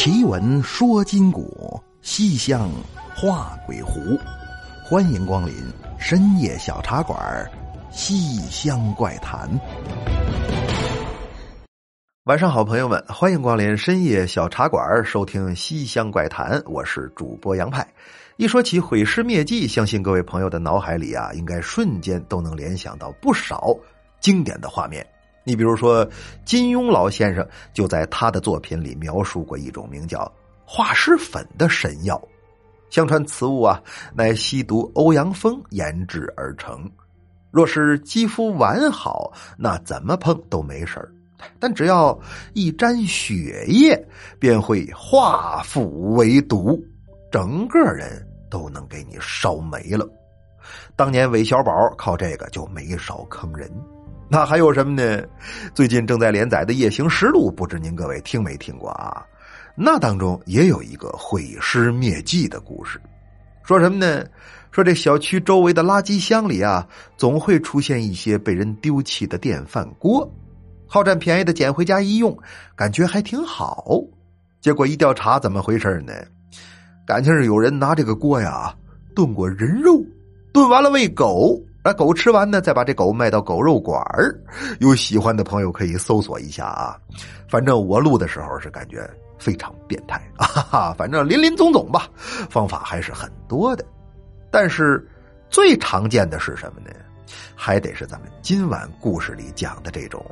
奇闻说今古，西厢画鬼狐。欢迎光临深夜小茶馆《西厢怪谈》。晚上好，朋友们，欢迎光临深夜小茶馆收听《西厢怪谈》，我是主播杨派。一说起毁尸灭迹，相信各位朋友的脑海里啊，应该瞬间都能联想到不少经典的画面。你比如说，金庸老先生就在他的作品里描述过一种名叫化尸粉的神药。相传此物啊，乃吸毒欧阳锋研制而成。若是肌肤完好，那怎么碰都没事但只要一沾血液，便会化腐为毒，整个人都能给你烧没了。当年韦小宝靠这个就没少坑人。那还有什么呢？最近正在连载的《夜行实录》，不知您各位听没听过啊？那当中也有一个毁尸灭迹的故事，说什么呢？说这小区周围的垃圾箱里啊，总会出现一些被人丢弃的电饭锅，好占便宜的捡回家一用，感觉还挺好。结果一调查，怎么回事呢？感情是有人拿这个锅呀炖过人肉，炖完了喂狗。把狗吃完呢，再把这狗卖到狗肉馆儿有喜欢的朋友可以搜索一下啊。反正我录的时候是感觉非常变态啊。哈哈，反正林林总总吧，方法还是很多的。但是最常见的是什么呢？还得是咱们今晚故事里讲的这种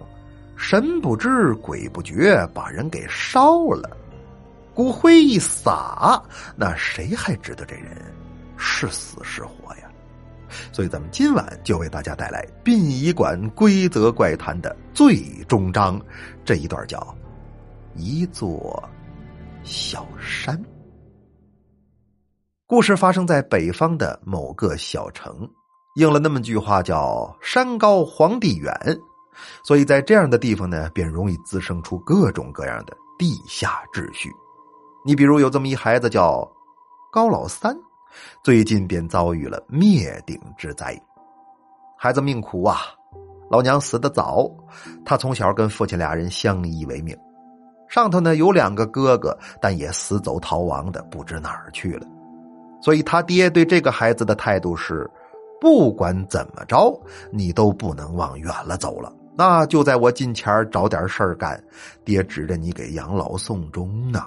神不知鬼不觉把人给烧了，骨灰一撒，那谁还知道这人是死是活呀？所以，咱们今晚就为大家带来殡仪馆规则怪谈的最终章，这一段叫“一座小山”。故事发生在北方的某个小城，应了那么句话叫“山高皇帝远”，所以在这样的地方呢，便容易滋生出各种各样的地下秩序。你比如有这么一孩子叫高老三。最近便遭遇了灭顶之灾，孩子命苦啊！老娘死的早，他从小跟父亲俩人相依为命。上头呢有两个哥哥，但也死走逃亡的不知哪儿去了。所以他爹对这个孩子的态度是：不管怎么着，你都不能往远了走了。那就在我近前找点事儿干，爹指着你给养老送终呢。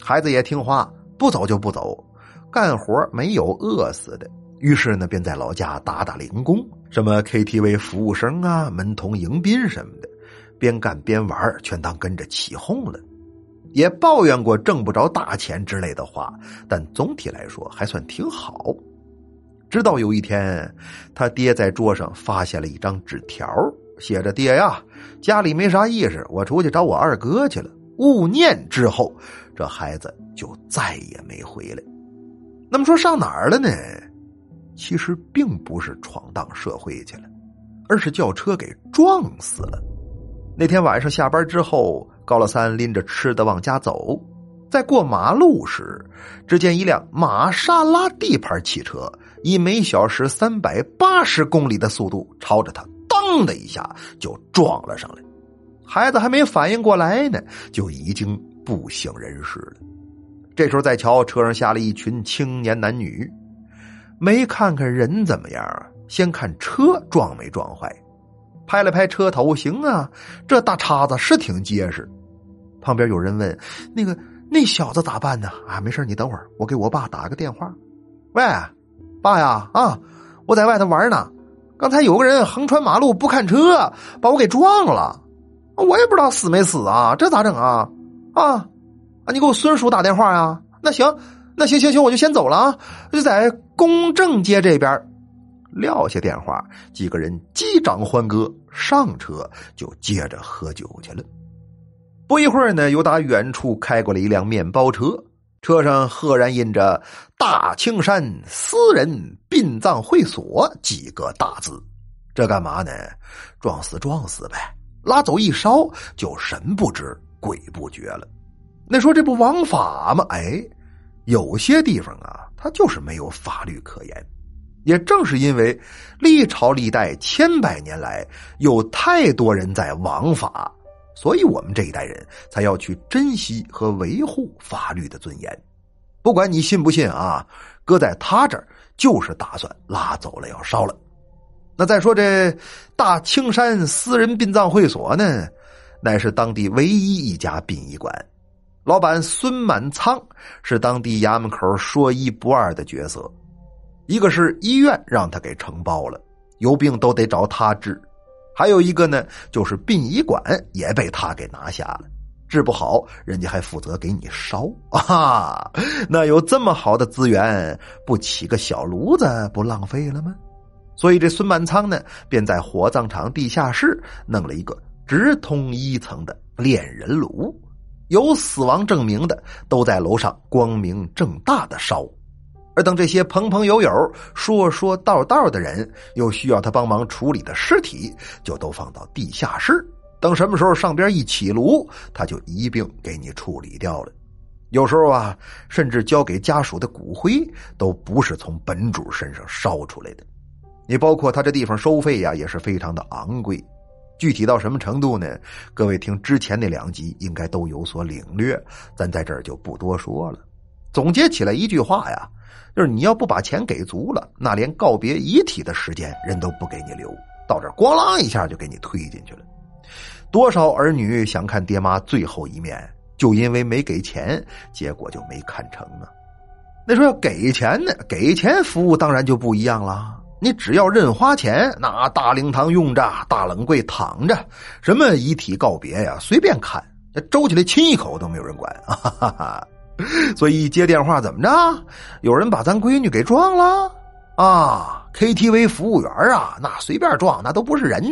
孩子也听话，不走就不走。干活没有饿死的，于是呢，便在老家打打零工，什么 KTV 服务生啊、门童迎宾什么的，边干边玩，全当跟着起哄了。也抱怨过挣不着大钱之类的话，但总体来说还算挺好。直到有一天，他爹在桌上发现了一张纸条，写着：“爹呀，家里没啥意思，我出去找我二哥去了。”勿念之后，这孩子就再也没回来。那么说上哪儿了呢？其实并不是闯荡社会去了，而是叫车给撞死了。那天晚上下班之后，高老三拎着吃的往家走，在过马路时，只见一辆玛莎拉蒂牌汽车以每小时三百八十公里的速度朝着他“当”的一下就撞了上来。孩子还没反应过来呢，就已经不省人事了。这时候再瞧，车上下了一群青年男女，没看看人怎么样啊？先看车撞没撞坏，拍了拍车头，行啊，这大叉子是挺结实。旁边有人问：“那个那小子咋办呢？”啊，没事，你等会儿，我给我爸打个电话。喂，爸呀，啊，我在外头玩呢，刚才有个人横穿马路不看车，把我给撞了，我也不知道死没死啊，这咋整啊？啊！啊，你给我孙叔打电话呀？那行，那行行行，我就先走了啊！就在公正街这边撂下电话，几个人击掌欢歌，上车就接着喝酒去了。不一会儿呢，又打远处开过来一辆面包车，车上赫然印着“大青山私人殡葬会所”几个大字。这干嘛呢？撞死撞死呗，拉走一烧就神不知鬼不觉了。那说这不枉法吗？哎，有些地方啊，它就是没有法律可言。也正是因为历朝历代千百年来有太多人在枉法，所以我们这一代人才要去珍惜和维护法律的尊严。不管你信不信啊，搁在他这儿就是打算拉走了要烧了。那再说这大青山私人殡葬会所呢，乃是当地唯一一家殡仪馆。老板孙满仓是当地衙门口说一不二的角色。一个是医院让他给承包了，有病都得找他治；还有一个呢，就是殡仪馆也被他给拿下了，治不好人家还负责给你烧 啊！那有这么好的资源，不起个小炉子不浪费了吗？所以这孙满仓呢，便在火葬场地下室弄了一个直通一层的炼人炉，有死亡证明的都在楼上光明正大的烧。而等这些朋朋友友、说说道道的人又需要他帮忙处理的尸体，就都放到地下室。等什么时候上边一起炉，他就一并给你处理掉了。有时候啊，甚至交给家属的骨灰都不是从本主身上烧出来的。你包括他这地方收费呀，也是非常的昂贵。具体到什么程度呢？各位听之前那两集应该都有所领略，咱在这儿就不多说了。总结起来一句话呀，就是你要不把钱给足了，那连告别遗体的时间人都不给你留。到这咣啷一下就给你推进去了。多少儿女想看爹妈最后一面，就因为没给钱，结果就没看成啊。那说要给钱呢，给钱服务当然就不一样了。你只要认花钱，那大灵堂用着，大冷柜躺着，什么遗体告别呀，随便看，周起来亲一口都没有人管 啊！所以一接电话怎么着？有人把咱闺女给撞了啊！KTV 服务员啊，那随便撞，那都不是人。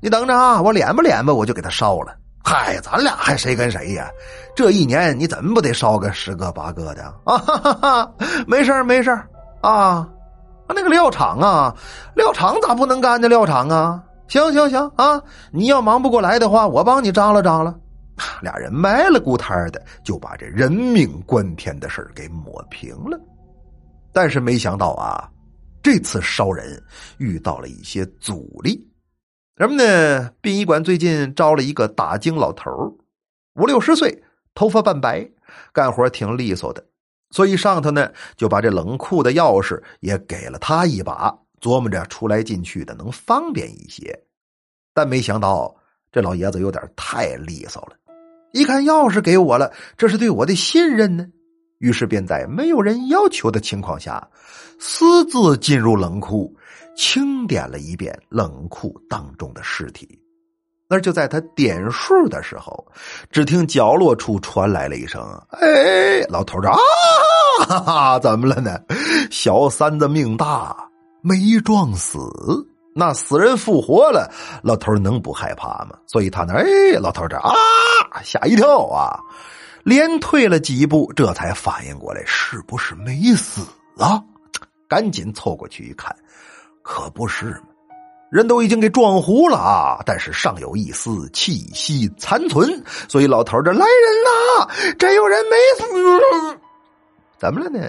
你等着啊，我脸吧脸吧，我就给他烧了。嗨，咱俩还谁跟谁呀？这一年你怎么不得烧个十个八个的啊？哈哈哈，没事没事啊。啊，那个料场啊，料场咋不能干呢？料场啊，行行行啊，你要忙不过来的话，我帮你张罗张罗。俩人埋了骨摊的，就把这人命关天的事给抹平了。但是没想到啊，这次烧人遇到了一些阻力。什么呢？殡仪馆最近招了一个打更老头五六十岁，头发半白，干活挺利索的。所以上头呢，就把这冷库的钥匙也给了他一把，琢磨着出来进去的能方便一些。但没想到这老爷子有点太利索了，一看钥匙给我了，这是对我的信任呢。于是便在没有人要求的情况下，私自进入冷库，清点了一遍冷库当中的尸体。那就在他点数的时候，只听角落处传来了一声：“哎，老头子啊，怎么了呢？小三子命大，没撞死，那死人复活了，老头能不害怕吗？所以他那，哎，老头这啊，吓一跳啊，连退了几步，这才反应过来，是不是没死啊？赶紧凑过去一看，可不是嘛。”人都已经给撞糊了啊，但是尚有一丝气息残存，所以老头这来人呐，这有人没死，怎么了呢？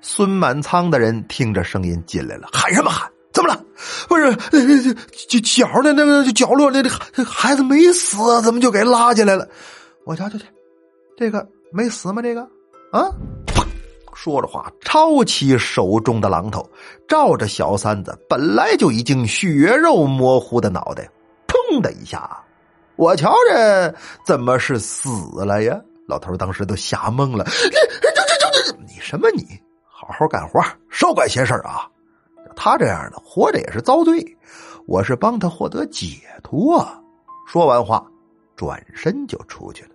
孙满仓的人听着声音进来了，喊什么喊？怎么了？不是，角角的那个角落那这孩子没死，怎么就给拉进来了？我瞧瞧去，这个没死吗？这个啊？说着话，抄起手中的榔头，照着小三子本来就已经血肉模糊的脑袋，砰的一下，我瞧着怎么是死了呀？老头当时都吓懵了。你、你、你、你，你什么你？好好干活，少管闲事啊！他这样的活着也是遭罪，我是帮他获得解脱。说完话，转身就出去了。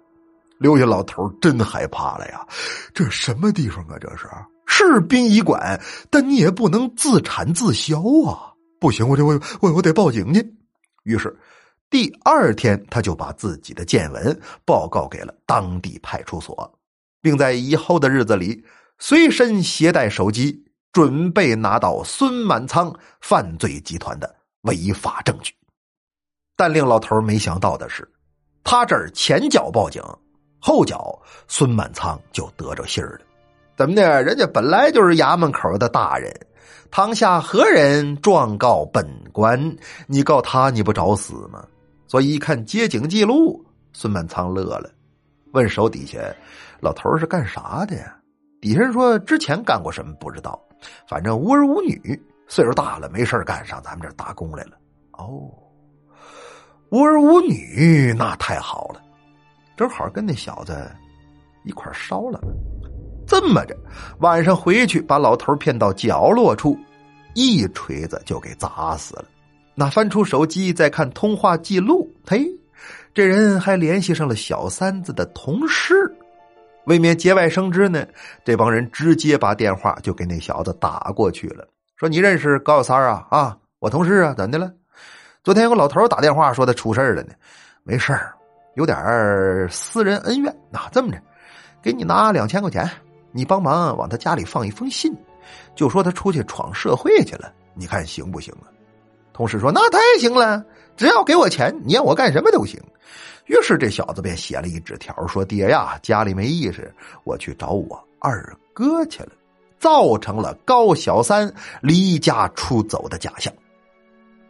留下老头真害怕了呀！这什么地方啊？这是是殡仪馆，但你也不能自产自销啊！不行，我就我我我得报警去。于是第二天，他就把自己的见闻报告给了当地派出所，并在以后的日子里随身携带手机，准备拿到孙满仓犯罪集团的违法证据。但令老头没想到的是，他这儿前脚报警。后脚，孙满仓就得着信儿了。怎么的？人家本来就是衙门口的大人，堂下何人状告本官？你告他，你不找死吗？所以一看接警记录，孙满仓乐了，问手底下老头是干啥的呀？底下人说之前干过什么不知道，反正无儿无女，岁数大了没事干上咱们这打工来了。哦，无儿无女那太好了，正好跟那小子一块烧了。这么着，晚上回去把老头骗到角落处，一锤子就给砸死了。那翻出手机再看通话记录，嘿，这人还联系上了小三子的同事。为免节外生枝呢，这帮人直接把电话就给那小子打过去了，说：“你认识高三啊？啊，我同事啊，怎的了？昨天有个老头打电话说他出事了呢，没事有点私人恩怨。那这么着，给你拿两千块钱，你帮忙往他家里放一封信，就说他出去闯社会去了，你看行不行啊？”同事说：“那太行了，只要给我钱，你让我干什么都行。”于是这小子便写了一纸条，说：“爹呀，家里没意思，我去找我二哥去了，造成了高小三离家出走的假象。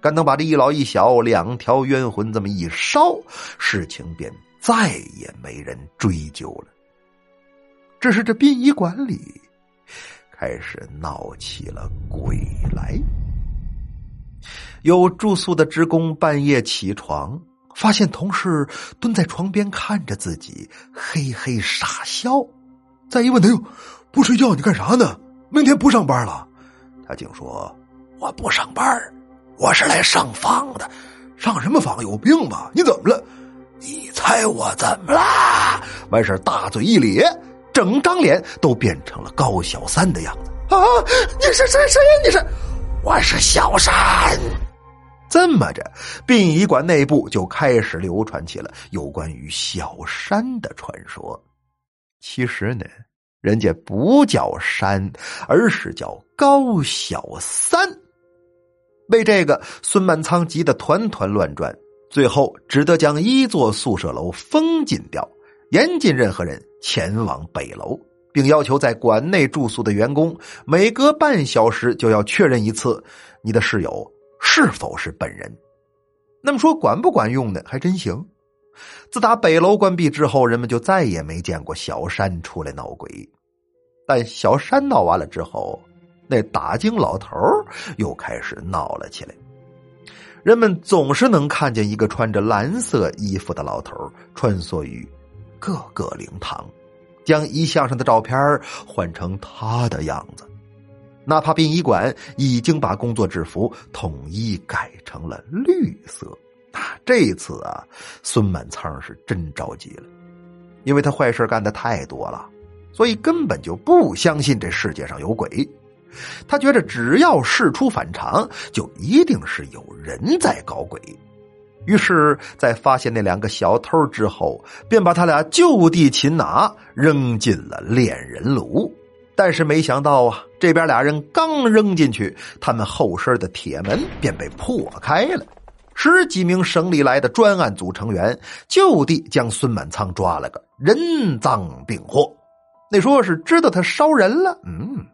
干等把这一老一小两条冤魂这么一烧，事情便再也没人追究了。这是这殡仪馆里开始闹起了鬼来，有住宿的职工半夜起床。”发现同事蹲在床边看着自己，嘿嘿傻笑。再一问他哟，不睡觉你干啥呢？明天不上班了？他竟说：“我不上班，我是来上访的。上什么访？有病吧？你怎么了？你猜我怎么了？”完事大嘴一咧，整张脸都变成了高小三的样子。啊！你是谁？谁呀？你是？我是小山。这么着，殡仪馆内部就开始流传起了有关于小山的传说。其实呢，人家不叫山，而是叫高小三。为这个，孙满仓急得团团乱转，最后只得将一座宿舍楼封禁掉，严禁任何人前往北楼，并要求在馆内住宿的员工每隔半小时就要确认一次你的室友。是否是本人？那么说管不管用呢？还真行。自打北楼关闭之后，人们就再也没见过小山出来闹鬼。但小山闹完了之后，那打更老头又开始闹了起来。人们总是能看见一个穿着蓝色衣服的老头穿梭于各个灵堂，将遗像上的照片换成他的样子。哪怕殡仪馆已经把工作制服统一改成了绿色，啊，这次啊，孙满仓是真着急了，因为他坏事干的太多了，所以根本就不相信这世界上有鬼。他觉得只要事出反常，就一定是有人在搞鬼。于是，在发现那两个小偷之后，便把他俩就地擒拿，扔进了炼人炉。但是没想到啊，这边俩人刚扔进去，他们后身的铁门便被破开了。十几名省里来的专案组成员就地将孙满仓抓了个人赃并获。那说是知道他烧人了，嗯，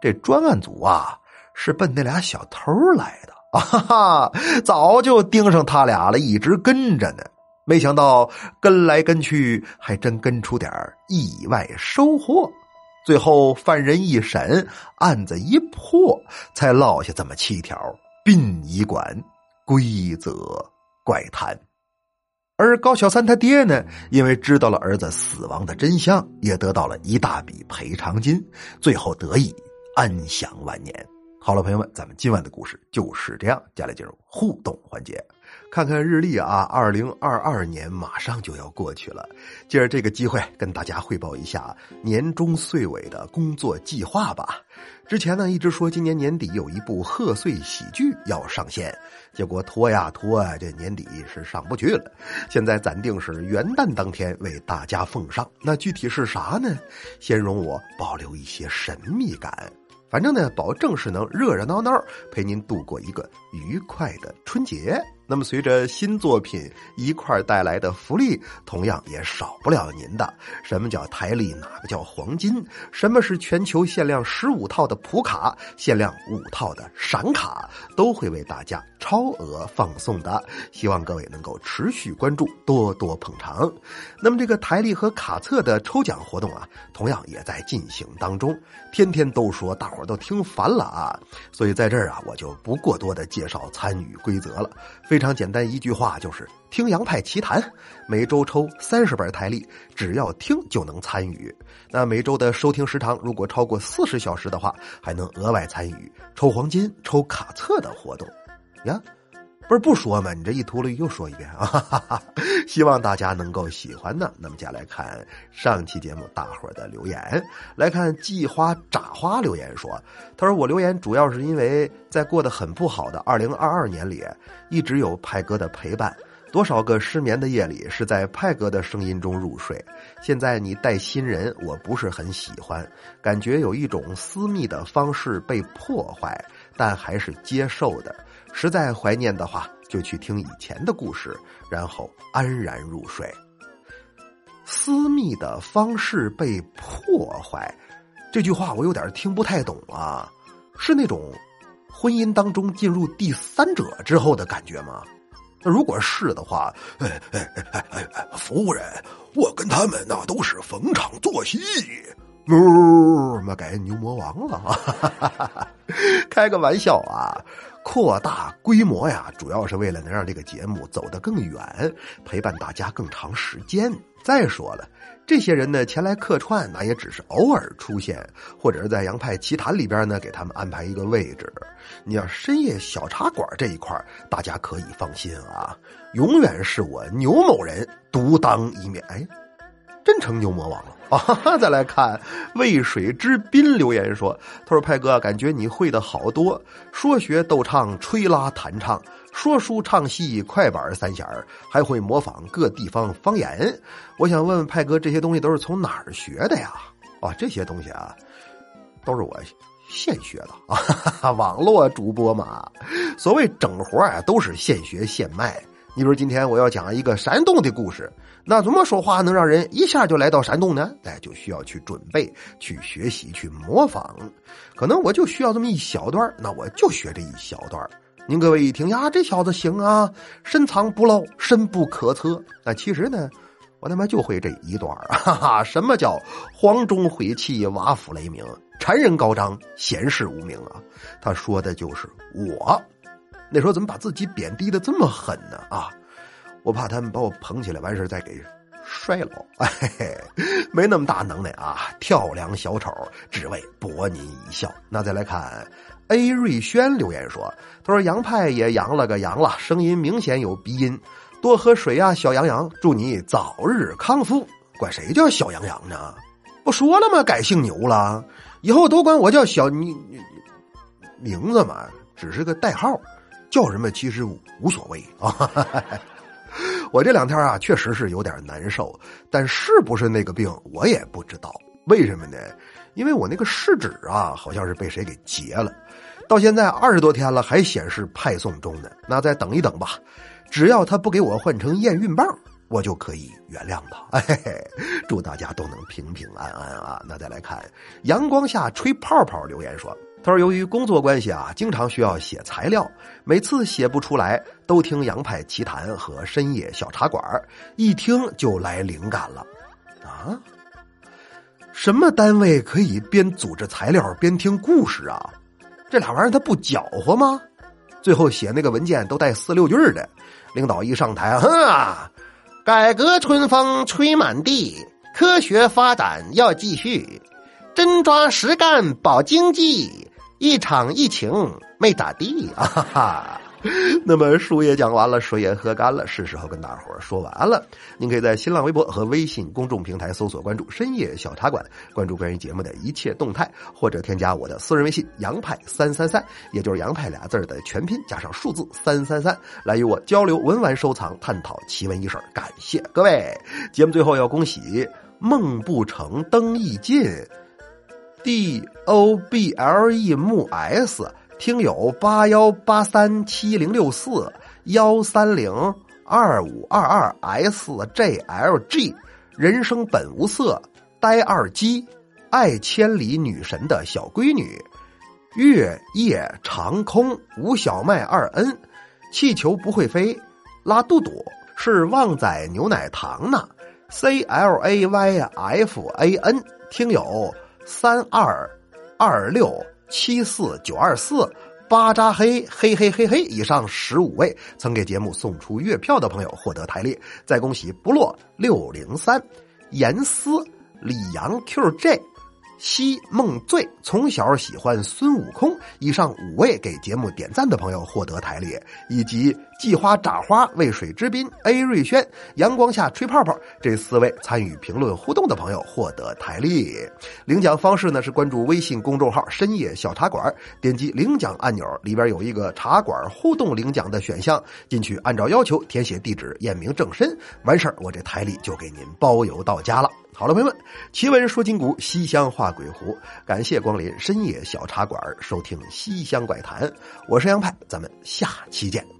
这专案组啊是奔那俩小偷来的啊，哈哈，早就盯上他俩了，一直跟着呢。没想到跟来跟去，还真跟出点意外收获。最后，犯人一审，案子一破，才落下这么七条殡仪馆规则怪谈。而高小三他爹呢，因为知道了儿子死亡的真相，也得到了一大笔赔偿金，最后得以安享晚年。好了，朋友们，咱们今晚的故事就是这样，接下来进入互动环节。看看日历啊，二零二二年马上就要过去了。借着这个机会，跟大家汇报一下年终岁尾的工作计划吧。之前呢，一直说今年年底有一部贺岁喜剧要上线，结果拖呀拖啊，这年底是上不去了。现在暂定是元旦当天为大家奉上。那具体是啥呢？先容我保留一些神秘感。反正呢，保证是能热热闹闹陪您度过一个愉快的春节。那么，随着新作品一块带来的福利，同样也少不了您的。什么叫台历？哪个叫黄金？什么是全球限量十五套的普卡？限量五套的闪卡都会为大家超额放送的。希望各位能够持续关注，多多捧场。那么，这个台历和卡册的抽奖活动啊，同样也在进行当中。天天都说，大伙儿都听烦了啊，所以在这儿啊，我就不过多的介绍参与规则了。非非常简单，一句话就是听杨派奇谈，每周抽三十本台历，只要听就能参与。那每周的收听时长如果超过四十小时的话，还能额外参与抽黄金、抽卡册的活动呀。不是不说吗？你这一秃噜又说一遍啊！希望大家能够喜欢呢。那么，接下来看上期节目大伙的留言，来看季花炸花留言说：“他说我留言主要是因为在过得很不好的二零二二年里，一直有派哥的陪伴，多少个失眠的夜里是在派哥的声音中入睡。现在你带新人，我不是很喜欢，感觉有一种私密的方式被破坏，但还是接受的。”实在怀念的话，就去听以前的故事，然后安然入睡。私密的方式被破坏，这句话我有点听不太懂啊，是那种婚姻当中进入第三者之后的感觉吗？那如果是的话，哎哎哎哎哎，夫人，我跟他们那都是逢场作戏。呜，妈改牛魔王了！开个玩笑啊！扩大规模呀，主要是为了能让这个节目走得更远，陪伴大家更长时间。再说了，这些人呢前来客串，那也只是偶尔出现，或者是在洋派奇谈里边呢给他们安排一个位置。你要深夜小茶馆这一块，大家可以放心啊，永远是我牛某人独当一面。哎。真成牛魔王了 啊！再来看渭水之滨留言说：“他说派哥，感觉你会的好多，说学逗唱、吹拉弹唱、说书唱戏、快板三弦还会模仿各地方方言。我想问问派哥，这些东西都是从哪儿学的呀？啊，这些东西啊，都是我现学的啊！网络主播嘛，所谓整活啊，都是现学现卖。你比如今天我要讲一个山东的故事。”那怎么说话能让人一下就来到山东呢？哎，就需要去准备、去学习、去模仿。可能我就需要这么一小段那我就学这一小段您各位一听呀，这小子行啊，深藏不露，深不可测。那其实呢，我他妈就会这一段哈哈，什么叫黄钟毁弃，瓦釜雷鸣，谗人高张，显示无名啊？他说的就是我。那时候怎么把自己贬低的这么狠呢？啊？我怕他们把我捧起来，完事再给摔了。哎，没那么大能耐啊！跳梁小丑，只为博您一笑。那再来看，A 瑞轩留言说：“他说杨派也阳了个阳了，声音明显有鼻音，多喝水呀，小杨杨，祝你早日康复。”管谁叫小杨杨呢？不说了吗？改姓牛了，以后都管我叫小你名字嘛，只是个代号，叫什么其实无所谓啊。我这两天啊，确实是有点难受，但是不是那个病，我也不知道。为什么呢？因为我那个试纸啊，好像是被谁给截了，到现在二十多天了，还显示派送中呢。那再等一等吧，只要他不给我换成验孕棒，我就可以原谅他。嘿嘿，祝大家都能平平安安啊！那再来看阳光下吹泡泡留言说。他说：“由于工作关系啊，经常需要写材料，每次写不出来，都听洋派奇谈和深夜小茶馆一听就来灵感了。啊，什么单位可以边组织材料边听故事啊？这俩玩意儿他不搅和吗？最后写那个文件都带四六句的，领导一上台，哼，改革春风吹满地，科学发展要继续，真抓实干保经济。”一场疫情没咋地啊！哈哈。那么书也讲完了，水也喝干了，是时候跟大伙儿说完了。您可以在新浪微博和微信公众平台搜索关注“深夜小茶馆”，关注关于节目的一切动态，或者添加我的私人微信“杨派三三三”，也就是“杨派”俩字的全拼加上数字三三三，来与我交流文玩收藏，探讨奇闻异事感谢各位！节目最后要恭喜梦不成灯亦尽。D O B L E M S 听友八幺八三七零六四幺三零二五二二 SJLG，人生本无色，呆二鸡，爱千里女神的小闺女，月夜长空吴小麦二 N，气球不会飞，拉肚肚是旺仔牛奶糖呢，CLAYFAN 听友三二二六七四九二四。巴扎黑嘿嘿嘿嘿，以上十五位曾给节目送出月票的朋友获得台历，再恭喜不落六零三严思李阳 QJ。西梦醉从小喜欢孙悟空，以上五位给节目点赞的朋友获得台历，以及季花炸花渭水之滨 A 瑞轩阳光下吹泡泡这四位参与评论互动的朋友获得台历。领奖方式呢是关注微信公众号“深夜小茶馆”，点击领奖按钮，里边有一个茶馆互动领奖的选项，进去按照要求填写地址、验明正身，完事儿我这台历就给您包邮到家了。好了，朋友们，奇闻说金谷，西厢画鬼狐，感谢光临深夜小茶馆，收听西厢怪谈，我是杨派，咱们下期见。